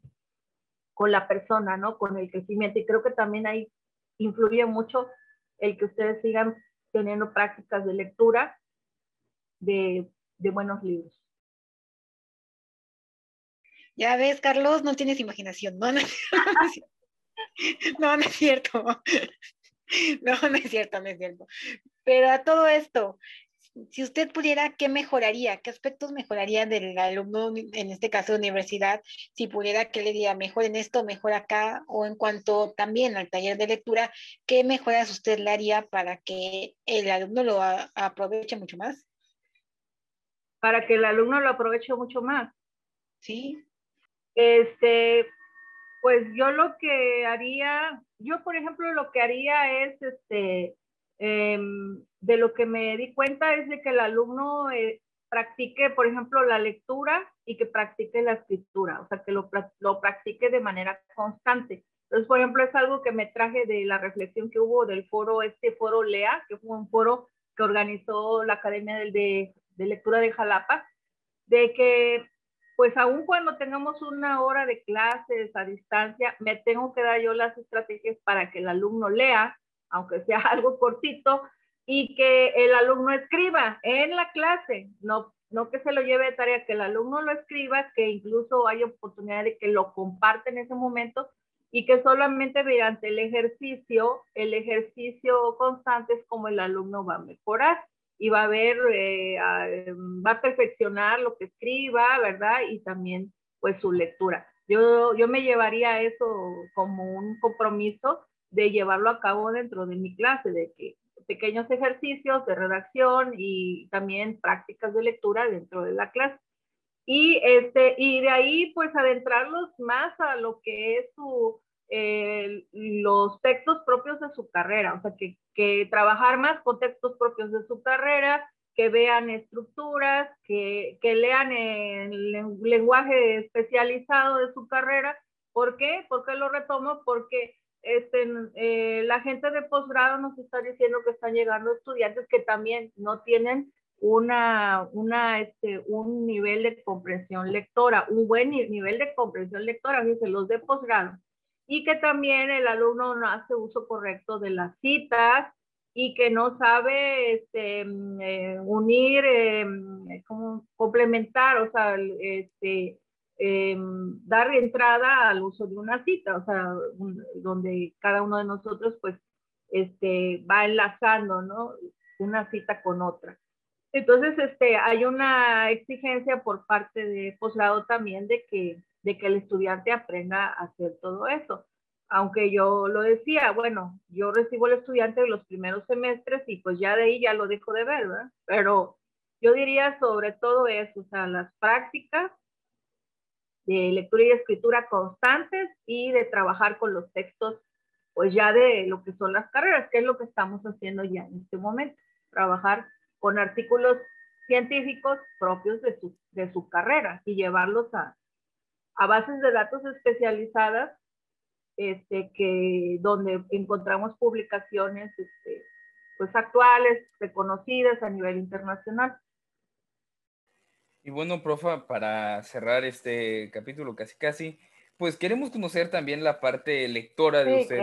con la persona, ¿no? Con el crecimiento. Y creo que también ahí influye mucho el que ustedes sigan teniendo prácticas de lectura de, buenos libros. Ya ves, Carlos, no tienes imaginación. No, no, no, es cierto. No, no es cierto, no es cierto. Pero a todo esto, si usted pudiera, ¿qué mejoraría? ¿Qué aspectos mejoraría del alumno, en este caso universidad? Si pudiera, ¿qué le diría? Mejor en esto, mejor acá, o en cuanto también al taller de lectura, ¿qué mejoras usted le haría para que el alumno lo aproveche mucho más? Para que el alumno lo aproveche mucho más. Sí. Este, pues yo lo que haría, yo por ejemplo lo que haría es, este, em, de lo que me di cuenta es de que el alumno eh, practique, por ejemplo, la lectura y que practique la escritura, o sea, que lo, practique de manera constante. Entonces, por ejemplo, es algo que me traje de la reflexión que hubo del foro, este foro LEA, que fue un foro que organizó la Academia de, de Lectura de Jalapa, de que pues aun cuando tengamos una hora de clases a distancia, me tengo que dar yo las estrategias para que el alumno lea, aunque sea algo cortito, y que el alumno escriba en la clase, no, no que se lo lleve de tarea, que el alumno lo escriba, que incluso hay oportunidad de que lo comparte en ese momento y que solamente mediante el ejercicio, el ejercicio constante es como el alumno va a mejorar y va a ver, eh, va a perfeccionar lo que escriba, ¿verdad? Y también pues su lectura. Yo, yo me llevaría eso como un compromiso de llevarlo a cabo dentro de mi clase, de que pequeños ejercicios de redacción y también prácticas de lectura dentro de la clase. Y, este, y de ahí pues adentrarlos más a lo que es su, los textos propios de su carrera, o sea, que, que, trabajar más con textos propios de su carrera, que vean estructuras, que, que lean el lenguaje especializado de su carrera. ¿Por qué? ¿Por qué lo retomo? Porque este, eh, la gente de posgrado nos está diciendo que están llegando estudiantes que también no tienen una, este, un nivel de comprensión lectora, un buen nivel de comprensión lectora, fíjense, los de posgrado. Y que también el alumno no hace uso correcto de las citas y que no sabe este, mm, eh, unir, eh, como complementar, o sea, este, eh, dar entrada al uso de una cita, o sea, donde cada uno de nosotros pues este, va enlazando, ¿no? Una cita con otra. Entonces, este, hay una exigencia por parte de posgrado también de que de que el estudiante aprenda a hacer todo eso. Aunque yo lo decía, bueno, yo recibo al estudiante de los primeros semestres y pues ya de ahí ya lo dejo de ver, ¿verdad? Pero yo diría sobre todo eso, o sea, las prácticas de lectura y escritura constantes y de trabajar con los textos, pues ya de lo que son las carreras, que es lo que estamos haciendo ya en este momento, trabajar con artículos científicos propios de su, de su carrera y llevarlos a, a bases de datos especializadas, este, que, donde encontramos publicaciones este, pues actuales, reconocidas a nivel internacional. Y bueno, profa, para cerrar este capítulo casi casi, pues queremos conocer también la parte lectora de usted,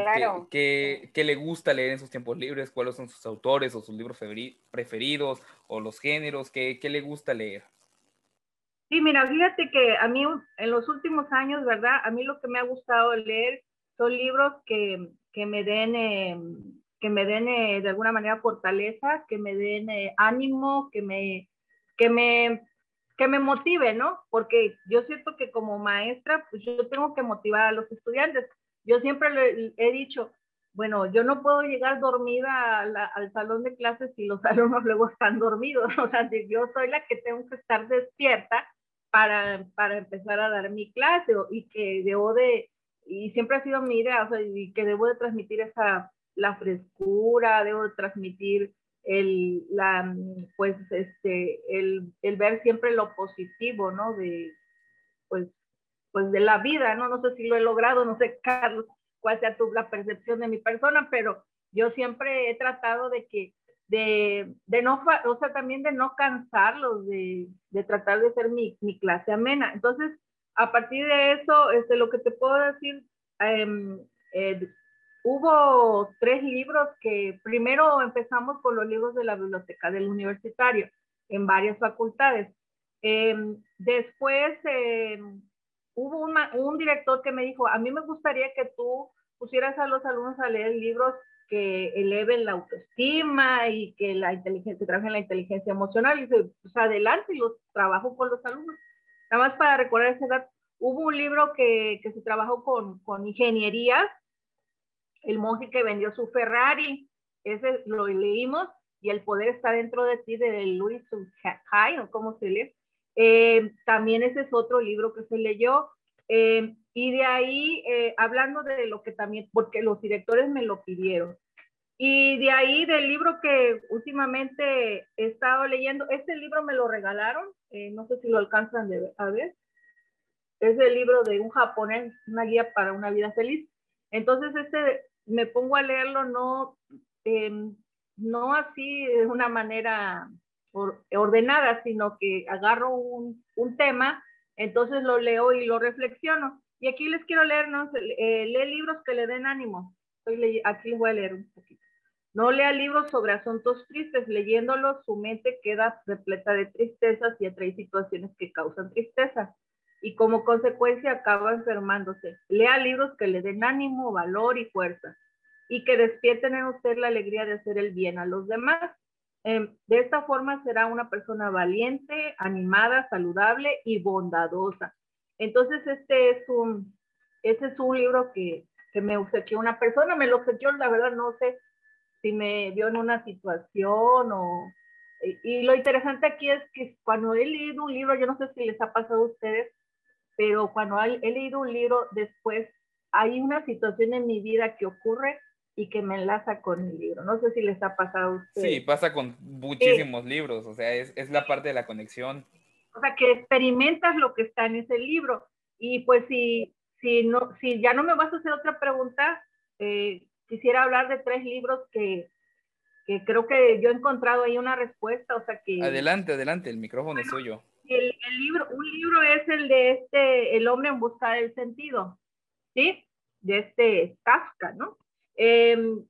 qué, le gusta leer en sus tiempos libres, cuáles son sus autores o sus libros preferidos o los géneros, qué, qué le gusta leer. Sí, mira, fíjate que a mí en los últimos años, ¿verdad? A mí lo que me ha gustado leer son libros que, que me den, eh, que me den eh, de alguna manera fortaleza, que me den eh, ánimo, que me, que me, que me motive, ¿no? Porque yo siento que como maestra, pues yo tengo que motivar a los estudiantes. Yo siempre le, he dicho, bueno, yo no puedo llegar dormida al salón de clases si los alumnos luego están dormidos. O sea, yo soy la que tengo que estar despierta para, para empezar a dar mi clase y que debo de, y siempre ha sido mi idea, o sea, y que debo de transmitir esa, la frescura, debo de transmitir el, la, pues, este, el, el ver siempre lo positivo, ¿no? De, pues, pues de la vida, ¿no? No sé si lo he logrado, no sé, Carlos, cuál sea tu, la percepción de mi persona, pero yo siempre he tratado de que de, de, no, o sea, también de no cansarlos, de, de tratar de hacer mi, mi, clase amena. Entonces, a partir de eso, este, lo que te puedo decir, em, eh, hubo tres libros que primero empezamos con los libros de la biblioteca del universitario en varias facultades. Em, después em, hubo una, un director que me dijo, a mí me gustaría que tú pusieras a los alumnos a leer libros que eleven la autoestima y que la inteligencia, trabajen la inteligencia emocional. Y dice, pues adelante, y los trabajo con los alumnos. Nada más para recordar esa edad, hubo un libro que, que se trabajó con, con ingeniería, el monje que vendió su Ferrari, ese lo leímos, y el poder está dentro de ti de Louis Hay, o cómo se lee. Eh, también ese es otro libro que se leyó. Eh, y de ahí, eh, hablando de lo que también, porque los directores me lo pidieron. Y de ahí, del libro que últimamente he estado leyendo, este libro me lo regalaron, no sé si lo alcanzan de, a ver. Es el libro de un japonés, una guía para una vida feliz. Entonces, este me pongo a leerlo no, em, no así de una manera ordenada, sino que agarro un, un, tema, entonces lo leo y lo reflexiono. Y aquí les quiero leer, ¿no? Eh, lee libros que le den ánimo. aquí les voy a leer un poquito. No lea libros sobre asuntos tristes. Leyéndolos, su mente queda repleta de tristezas y atrae situaciones que causan tristeza. Y como consecuencia acaba enfermándose. Lea libros que le den ánimo, valor y fuerza y que despierten en usted la alegría de hacer el bien a los demás. Em, de esta forma será una persona valiente, animada, saludable y bondadosa. Entonces, este es un, este es un libro que, que me obsequió una persona, me lo obsequió, la verdad no sé si me vio en una situación o... Y, lo interesante aquí es que cuando he leído un libro, yo no sé si les ha pasado a ustedes, pero cuando he leído un libro, después hay una situación en mi vida que ocurre y que me enlaza con el libro. No sé si les ha pasado a ustedes. Sí, pasa con muchísimos libros, o sea, es, es, la parte de la conexión. O sea, que experimentas lo que está en ese libro. Y pues si, si, no, si ya no me vas a hacer otra pregunta, eh, quisiera hablar de tres libros que, que, creo que yo he encontrado ahí una respuesta, o sea que... Adelante, adelante, el micrófono es suyo. El, libro, un libro es el de este, El hombre en busca del sentido, ¿sí? De este Kafka, ¿no? Em,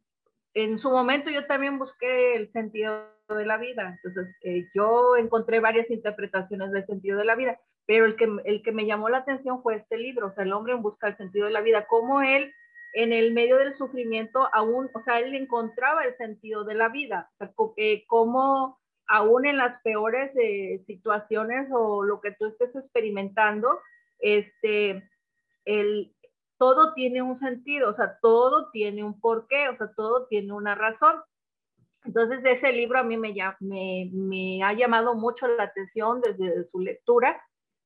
en su momento yo también busqué el sentido de la vida, entonces eh, yo encontré varias interpretaciones del sentido de la vida, pero el que, el que me llamó la atención fue este libro, o sea, el hombre en busca del sentido de la vida, cómo él en el medio del sufrimiento aún, o sea, él encontraba el sentido de la vida, o eh, cómo aún en las peores eh, situaciones o lo que tú estés experimentando, este, el, todo tiene un sentido, o sea, todo tiene un porqué, o sea, todo tiene una razón. Entonces, ese libro a mí me, me, me ha llamado mucho la atención desde su lectura.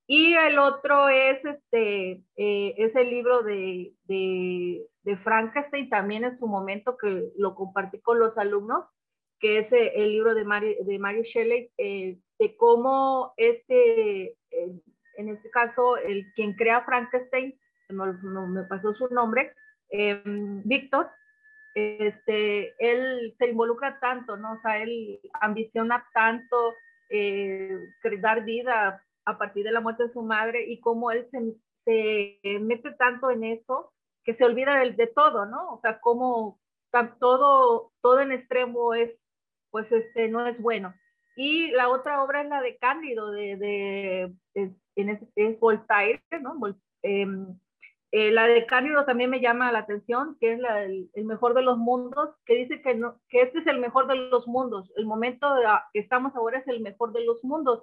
Y el otro es este, eh, es el libro de, de, de, Frankenstein, también en su momento que lo compartí con los alumnos, que es eh, el libro de Mary, de Mary Shelley, eh, de cómo este, en este caso, el quien crea Frankenstein no, me pasó su nombre, em, Víctor, este, él se involucra tanto, ¿no? O sea, él ambiciona tanto eh, dar vida a partir de la muerte de su madre y cómo él se, se mete tanto en eso que se olvida de, de, todo, ¿no? O sea, cómo todo, todo en extremo es, pues, este, no es bueno. Y la otra obra es la de Cándido, de, de, es, Voltaire, ¿no? Em, eh, la de Cándido también me llama la atención, que es el, mejor de los mundos, que dice que, no, que este es el mejor de los mundos. El momento que estamos ahora es el mejor de los mundos.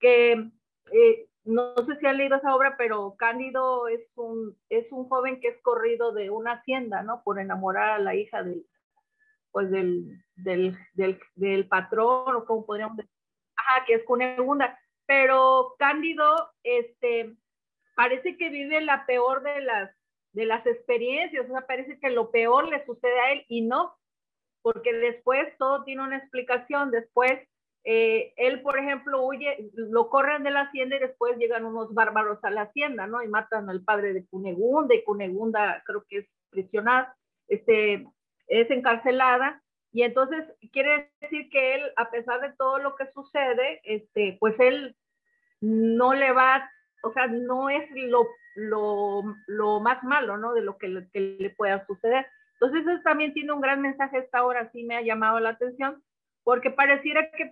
Que eh, no sé si han leído esa obra, pero Cándido es un, es un joven que es corrido de una hacienda, ¿no? Por enamorar a la hija del, pues del, del, del, del patrón, o como podríamos decir, ajá, que es Cunegunda. Pero Cándido, este, parece que vive la peor de las, de las experiencias, o sea, parece que lo peor le sucede a él y no, porque después todo tiene una explicación, después eh, él, por ejemplo, huye, lo corren de la hacienda y después llegan unos bárbaros a la hacienda, ¿no? Y matan al padre de Cunegunda y Cunegunda creo que es prisionada, este, es encarcelada. Y entonces quiere decir que él, a pesar de todo lo que sucede, este, pues él no le va o sea, no es lo, lo, lo más malo, ¿no? De lo que le, pueda suceder. Entonces, eso también tiene un gran mensaje esta hora, sí me ha llamado la atención, porque pareciera que,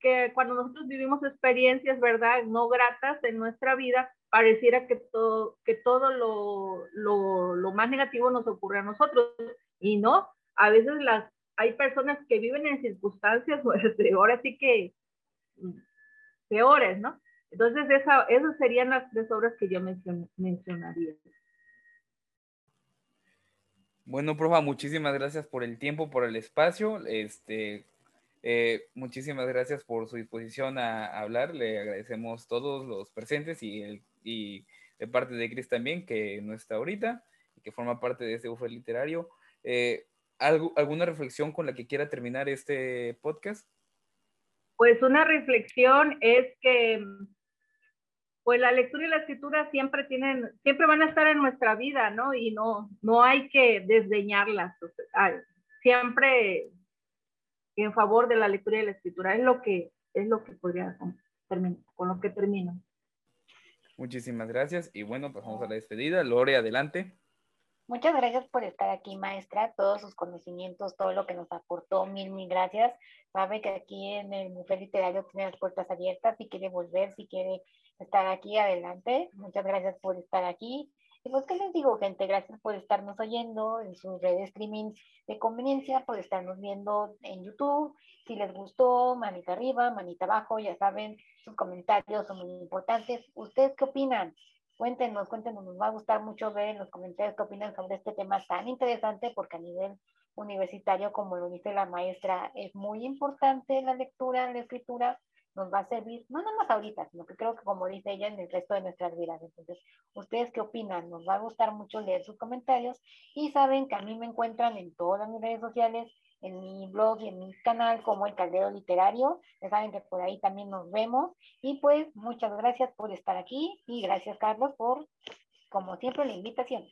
que cuando nosotros vivimos experiencias, ¿verdad?, no gratas en nuestra vida, pareciera que todo, que todo lo, lo, lo más negativo nos ocurre a nosotros. Y no, a veces las, hay personas que viven en circunstancias, pues, ahora sí que mm, peores, ¿no? Entonces, esa, esas serían las tres obras que yo mencionaría. Bueno, profa, muchísimas gracias por el tiempo, por el espacio. Este, eh, muchísimas gracias por su disposición a, hablar. Le agradecemos todos los presentes y, el, y de parte de Cris también, que no está ahorita y que forma parte de este bufete literario. Eh, ¿Alguna reflexión con la que quiera terminar este podcast? Pues una reflexión es que pues la lectura y la escritura siempre tienen, siempre van a estar en nuestra vida, ¿no? Y no, no hay que desdeñarlas. siempre en favor de la lectura y la escritura. Es lo que, es lo que podría terminar, con lo que termino. Muchísimas gracias. Y bueno, pasamos a la despedida. Lore, adelante. Muchas gracias por estar aquí, maestra, todos sus conocimientos, todo lo que nos aportó, mil, mil gracias. Sabe que aquí en el Museo Literario tiene las puertas abiertas, si quiere volver, si quiere estar aquí, adelante. Muchas gracias por estar aquí. Y pues, ¿qué les digo, gente? Gracias por estarnos oyendo en sus redes de streaming de conveniencia, por estarnos viendo en YouTube. Si les gustó, manita arriba, manita abajo, ya saben, sus comentarios son muy importantes. ¿Ustedes qué opinan? Cuéntenos, cuéntenos, nos va a gustar mucho ver en los comentarios qué opinan sobre este tema tan interesante, porque a nivel universitario, como lo dice la maestra, es muy importante la lectura, la escritura, nos va a servir, no nada más ahorita, sino que creo que como dice ella, en el resto de nuestras vidas. Entonces, ¿ustedes qué opinan? Nos va a gustar mucho leer sus comentarios y saben que a mí me encuentran en todas mis redes sociales, en mi blog y en mi canal como El Caldero Literario. Ya saben que por ahí también nos vemos. Y pues muchas gracias por estar aquí y gracias Carlos por, como siempre, la invitación.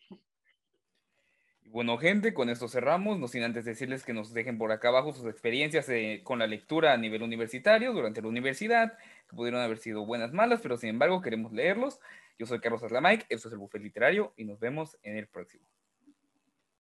Bueno, gente, con esto cerramos, no sin antes decirles que nos dejen por acá abajo sus experiencias eh, con la lectura a nivel universitario durante la universidad, que pudieron haber sido buenas, malas, pero sin embargo queremos leerlos. Yo soy Carlos Aslamike, esto es el Buffet Literario y nos vemos en el próximo.